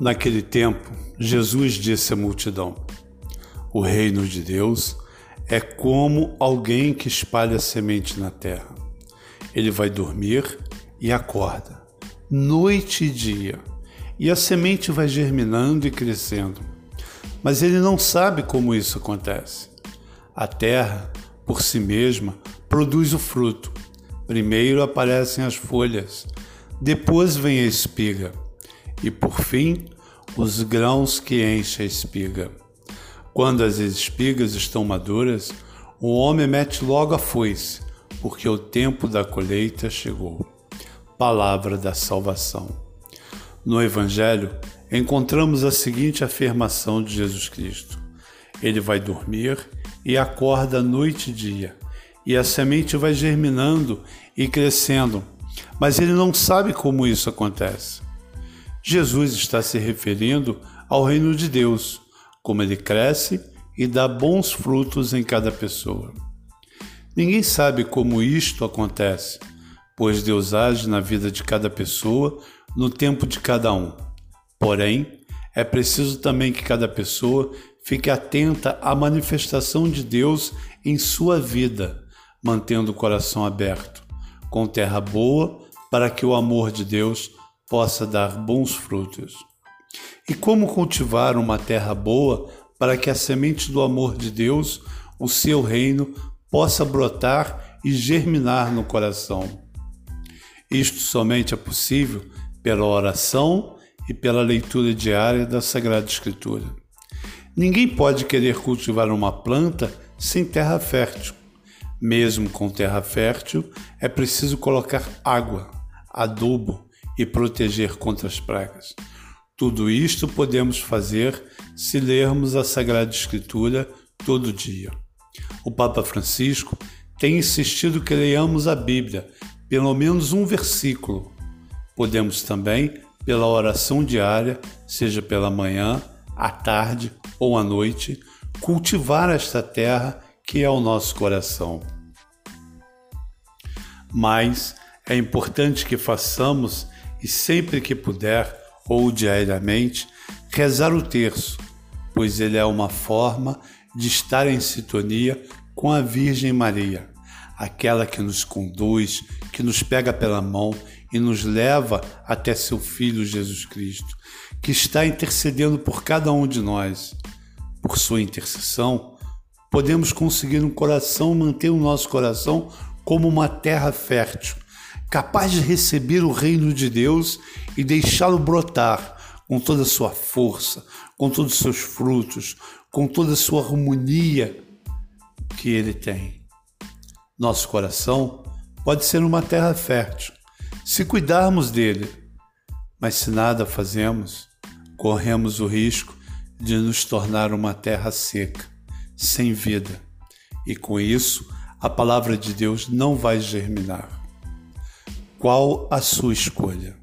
Naquele tempo, Jesus disse à multidão: O reino de Deus é como alguém que espalha semente na terra. Ele vai dormir e acorda, noite e dia, e a semente vai germinando e crescendo. Mas ele não sabe como isso acontece. A terra, por si mesma, produz o fruto. Primeiro aparecem as folhas, depois vem a espiga e por fim os grãos que enchem a espiga. Quando as espigas estão maduras, o homem mete logo a foice, porque o tempo da colheita chegou. Palavra da salvação. No Evangelho, encontramos a seguinte afirmação de Jesus Cristo: Ele vai dormir e acorda noite e dia, e a semente vai germinando e crescendo, mas ele não sabe como isso acontece. Jesus está se referindo ao reino de Deus, como ele cresce e dá bons frutos em cada pessoa. Ninguém sabe como isto acontece, pois Deus age na vida de cada pessoa no tempo de cada um. Porém, é preciso também que cada pessoa fique atenta à manifestação de Deus em sua vida, mantendo o coração aberto, com terra boa, para que o amor de Deus possa dar bons frutos. E como cultivar uma terra boa para que a semente do amor de Deus, o seu reino, possa brotar e germinar no coração. Isto somente é possível pela oração e pela leitura diária da Sagrada Escritura. Ninguém pode querer cultivar uma planta sem terra fértil. Mesmo com terra fértil, é preciso colocar água, adubo, e proteger contra as pragas. Tudo isto podemos fazer se lermos a Sagrada Escritura todo dia. O Papa Francisco tem insistido que leiamos a Bíblia, pelo menos um versículo. Podemos também, pela oração diária, seja pela manhã, à tarde ou à noite, cultivar esta terra que é o nosso coração. Mas é importante que façamos e sempre que puder ou diariamente rezar o terço, pois ele é uma forma de estar em sintonia com a Virgem Maria, aquela que nos conduz, que nos pega pela mão e nos leva até seu Filho Jesus Cristo, que está intercedendo por cada um de nós. Por sua intercessão, podemos conseguir um coração, manter o nosso coração como uma terra fértil, capaz de receber o reino de Deus e deixá-lo brotar com toda a sua força, com todos os seus frutos, com toda a sua harmonia que ele tem. Nosso coração pode ser uma terra fértil, se cuidarmos dele, mas se nada fazemos, corremos o risco de nos tornar uma terra seca, sem vida, e com isso a palavra de Deus não vai germinar. Qual a sua escolha?